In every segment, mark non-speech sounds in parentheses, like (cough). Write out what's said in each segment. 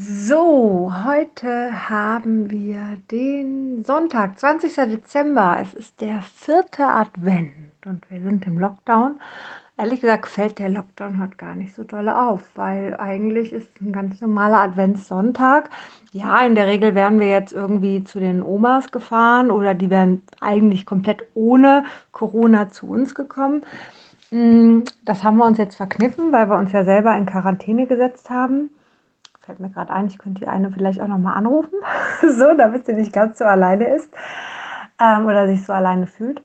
So, heute haben wir den Sonntag, 20. Dezember. Es ist der vierte Advent und wir sind im Lockdown. Ehrlich gesagt fällt der Lockdown heute gar nicht so doll auf, weil eigentlich ist ein ganz normaler Adventssonntag. Ja, in der Regel wären wir jetzt irgendwie zu den Omas gefahren oder die wären eigentlich komplett ohne Corona zu uns gekommen. Mm, das haben wir uns jetzt verkniffen, weil wir uns ja selber in Quarantäne gesetzt haben fällt mir gerade ein, ich könnte die eine vielleicht auch nochmal anrufen, (laughs) so, damit sie nicht ganz so alleine ist ähm, oder sich so alleine fühlt.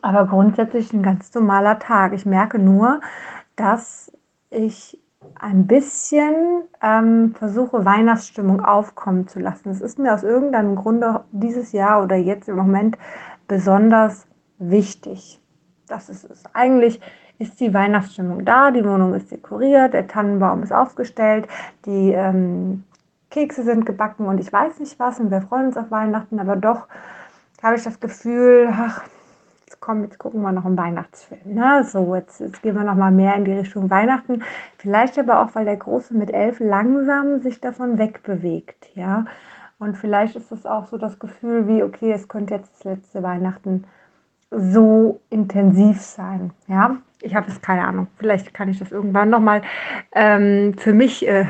Aber grundsätzlich ein ganz normaler Tag. Ich merke nur, dass ich ein bisschen ähm, versuche, Weihnachtsstimmung aufkommen zu lassen. Es ist mir aus irgendeinem Grunde dieses Jahr oder jetzt im Moment besonders wichtig. Das ist es. Eigentlich ist die Weihnachtsstimmung da, die Wohnung ist dekoriert, der Tannenbaum ist aufgestellt, die ähm, Kekse sind gebacken und ich weiß nicht was und wir freuen uns auf Weihnachten, aber doch habe ich das Gefühl, ach, jetzt komm, jetzt gucken wir noch einen Weihnachtsfilm. Ne? So, jetzt, jetzt gehen wir noch mal mehr in die Richtung Weihnachten. Vielleicht aber auch, weil der Große mit elf langsam sich davon wegbewegt, ja. Und vielleicht ist das auch so das Gefühl wie, okay, es könnte jetzt das letzte Weihnachten so intensiv sein, ja ich habe es keine Ahnung. Vielleicht kann ich das irgendwann nochmal ähm, für mich äh,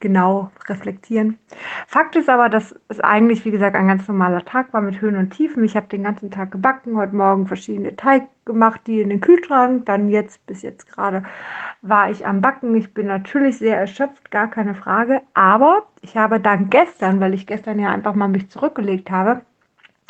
genau reflektieren. Fakt ist aber, dass es eigentlich, wie gesagt, ein ganz normaler Tag war mit Höhen und Tiefen. Ich habe den ganzen Tag gebacken, heute Morgen verschiedene Teig gemacht, die in den Kühlschrank. Dann jetzt, bis jetzt gerade, war ich am Backen. Ich bin natürlich sehr erschöpft, gar keine Frage. Aber ich habe dann gestern, weil ich gestern ja einfach mal mich zurückgelegt habe,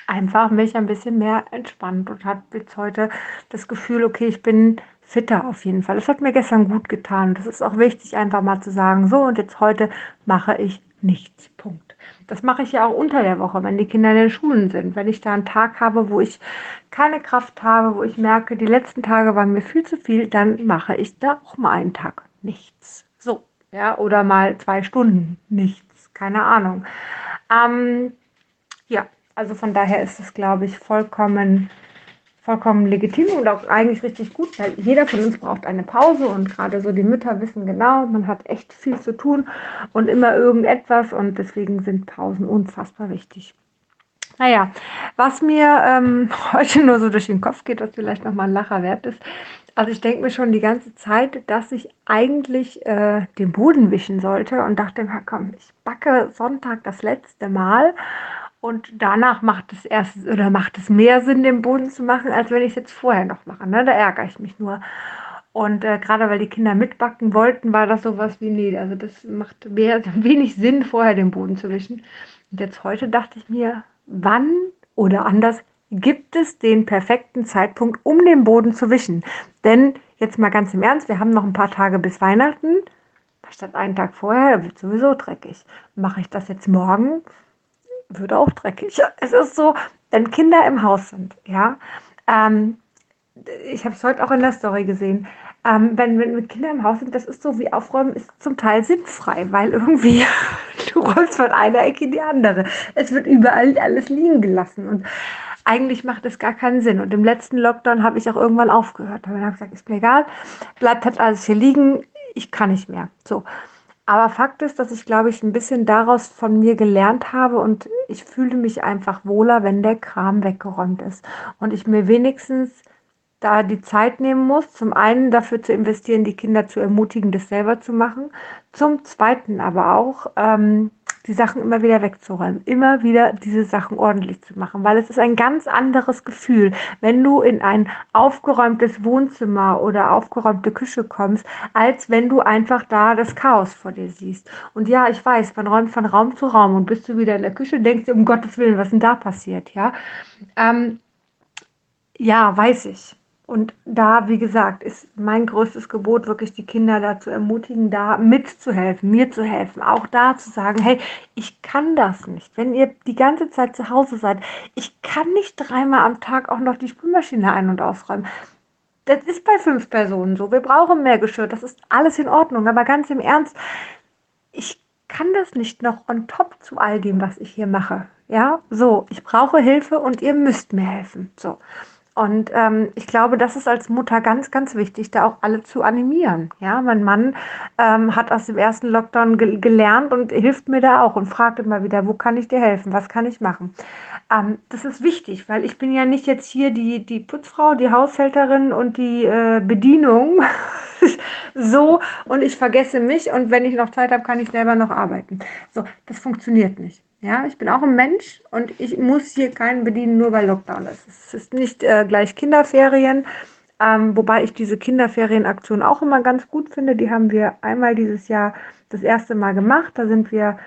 einfach mich ein bisschen mehr entspannt und habe jetzt heute das Gefühl, okay, ich bin fitter auf jeden Fall. Das hat mir gestern gut getan. Das ist auch wichtig, einfach mal zu sagen, so und jetzt heute mache ich nichts. Punkt. Das mache ich ja auch unter der Woche, wenn die Kinder in den Schulen sind. Wenn ich da einen Tag habe, wo ich keine Kraft habe, wo ich merke, die letzten Tage waren mir viel zu viel, dann mache ich da auch mal einen Tag nichts. So, ja, oder mal zwei Stunden nichts. Keine Ahnung. Ähm, ja, also von daher ist es, glaube ich, vollkommen vollkommen legitim und auch eigentlich richtig gut, weil jeder von uns braucht eine Pause und gerade so die Mütter wissen genau, man hat echt viel zu tun und immer irgendetwas und deswegen sind Pausen unfassbar wichtig. Naja, was mir ähm, (laughs) heute nur so durch den Kopf geht, was vielleicht nochmal ein Lacher wert ist, also ich denke mir schon die ganze Zeit, dass ich eigentlich äh, den Boden wischen sollte und dachte komm, ich backe Sonntag das letzte Mal und danach macht es erst oder macht es mehr Sinn, den Boden zu machen, als wenn ich es jetzt vorher noch mache. Ne? Da ärgere ich mich nur. Und äh, gerade weil die Kinder mitbacken wollten, war das sowas wie, nee, also das macht mehr, (laughs) wenig Sinn, vorher den Boden zu wischen. Und jetzt heute dachte ich mir, wann oder anders gibt es den perfekten Zeitpunkt, um den Boden zu wischen? Denn jetzt mal ganz im Ernst, wir haben noch ein paar Tage bis Weihnachten. Statt einen Tag vorher wird sowieso dreckig. Mache ich das jetzt morgen? Würde auch dreckig. Es ist so, wenn Kinder im Haus sind, ja, ähm, ich habe es heute auch in der Story gesehen, ähm, wenn, wenn Kinder im Haus sind, das ist so wie Aufräumen ist zum Teil sinnfrei, weil irgendwie (laughs) du rollst von einer Ecke in die andere. Es wird überall alles liegen gelassen und eigentlich macht es gar keinen Sinn. Und im letzten Lockdown habe ich auch irgendwann aufgehört. Da habe ich gesagt, ist mir egal, bleibt halt alles hier liegen, ich kann nicht mehr. So. Aber Fakt ist, dass ich, glaube ich, ein bisschen daraus von mir gelernt habe und ich fühle mich einfach wohler, wenn der Kram weggeräumt ist. Und ich mir wenigstens da die Zeit nehmen muss, zum einen dafür zu investieren, die Kinder zu ermutigen, das selber zu machen, zum zweiten aber auch ähm, die Sachen immer wieder wegzuräumen, immer wieder diese Sachen ordentlich zu machen, weil es ist ein ganz anderes Gefühl, wenn du in ein aufgeräumtes Wohnzimmer oder aufgeräumte Küche kommst, als wenn du einfach da das Chaos vor dir siehst. Und ja, ich weiß, man räumt von Raum zu Raum und bist du wieder in der Küche, denkst du, um Gottes Willen, was denn da passiert, ja? Ähm, ja, weiß ich. Und da, wie gesagt, ist mein größtes Gebot wirklich, die Kinder dazu ermutigen, da mitzuhelfen, mir zu helfen. Auch da zu sagen, hey, ich kann das nicht. Wenn ihr die ganze Zeit zu Hause seid, ich kann nicht dreimal am Tag auch noch die Spülmaschine ein- und ausräumen. Das ist bei fünf Personen so. Wir brauchen mehr Geschirr. Das ist alles in Ordnung. Aber ganz im Ernst, ich kann das nicht noch on top zu all dem, was ich hier mache. Ja, so, ich brauche Hilfe und ihr müsst mir helfen. So. Und ähm, ich glaube, das ist als Mutter ganz, ganz wichtig, da auch alle zu animieren. Ja, mein Mann ähm, hat aus dem ersten Lockdown ge gelernt und hilft mir da auch und fragt immer wieder, wo kann ich dir helfen? Was kann ich machen? Ähm, das ist wichtig, weil ich bin ja nicht jetzt hier die, die Putzfrau, die Haushälterin und die äh, Bedienung. (laughs) so und ich vergesse mich und wenn ich noch Zeit habe, kann ich selber noch arbeiten. So, das funktioniert nicht. Ja, ich bin auch ein Mensch und ich muss hier keinen bedienen, nur weil Lockdown ist. Es ist nicht äh, gleich Kinderferien, ähm, wobei ich diese Kinderferienaktion auch immer ganz gut finde. Die haben wir einmal dieses Jahr das erste Mal gemacht. Da sind wir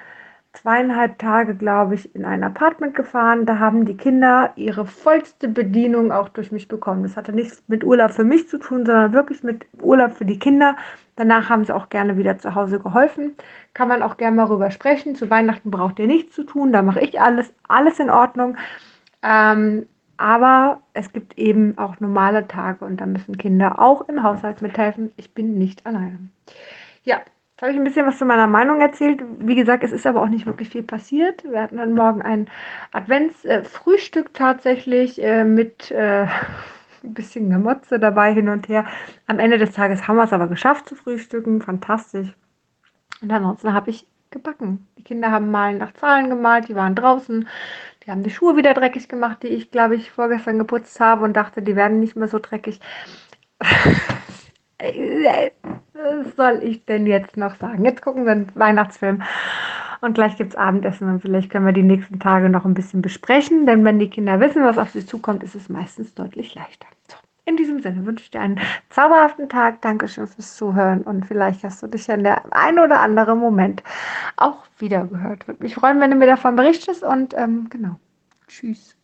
zweieinhalb Tage, glaube ich, in ein Apartment gefahren. Da haben die Kinder ihre vollste Bedienung auch durch mich bekommen. Das hatte nichts mit Urlaub für mich zu tun, sondern wirklich mit Urlaub für die Kinder. Danach haben sie auch gerne wieder zu Hause geholfen. Kann man auch gerne mal rüber sprechen. Zu Weihnachten braucht ihr nichts zu tun. Da mache ich alles, alles in Ordnung. Ähm, aber es gibt eben auch normale Tage und da müssen Kinder auch im Haushalt mithelfen. Ich bin nicht alleine. Ja, Jetzt habe ich ein bisschen was zu meiner Meinung erzählt. Wie gesagt, es ist aber auch nicht wirklich viel passiert. Wir hatten dann morgen ein Adventsfrühstück äh, tatsächlich äh, mit äh, (laughs) ein bisschen Gemotze dabei hin und her. Am Ende des Tages haben wir es aber geschafft zu frühstücken. Fantastisch. Und ansonsten habe ich gebacken. Die Kinder haben malen nach Zahlen gemalt, die waren draußen. Die haben die Schuhe wieder dreckig gemacht, die ich, glaube ich, vorgestern geputzt habe und dachte, die werden nicht mehr so dreckig. (laughs) Was soll ich denn jetzt noch sagen? Jetzt gucken wir einen Weihnachtsfilm und gleich gibt es Abendessen und vielleicht können wir die nächsten Tage noch ein bisschen besprechen, denn wenn die Kinder wissen, was auf sie zukommt, ist es meistens deutlich leichter. So, in diesem Sinne wünsche ich dir einen zauberhaften Tag. Dankeschön fürs Zuhören und vielleicht hast du dich ja in der ein oder andere Moment auch wieder gehört. Würde mich freuen, wenn du mir davon berichtest und ähm, genau. Tschüss.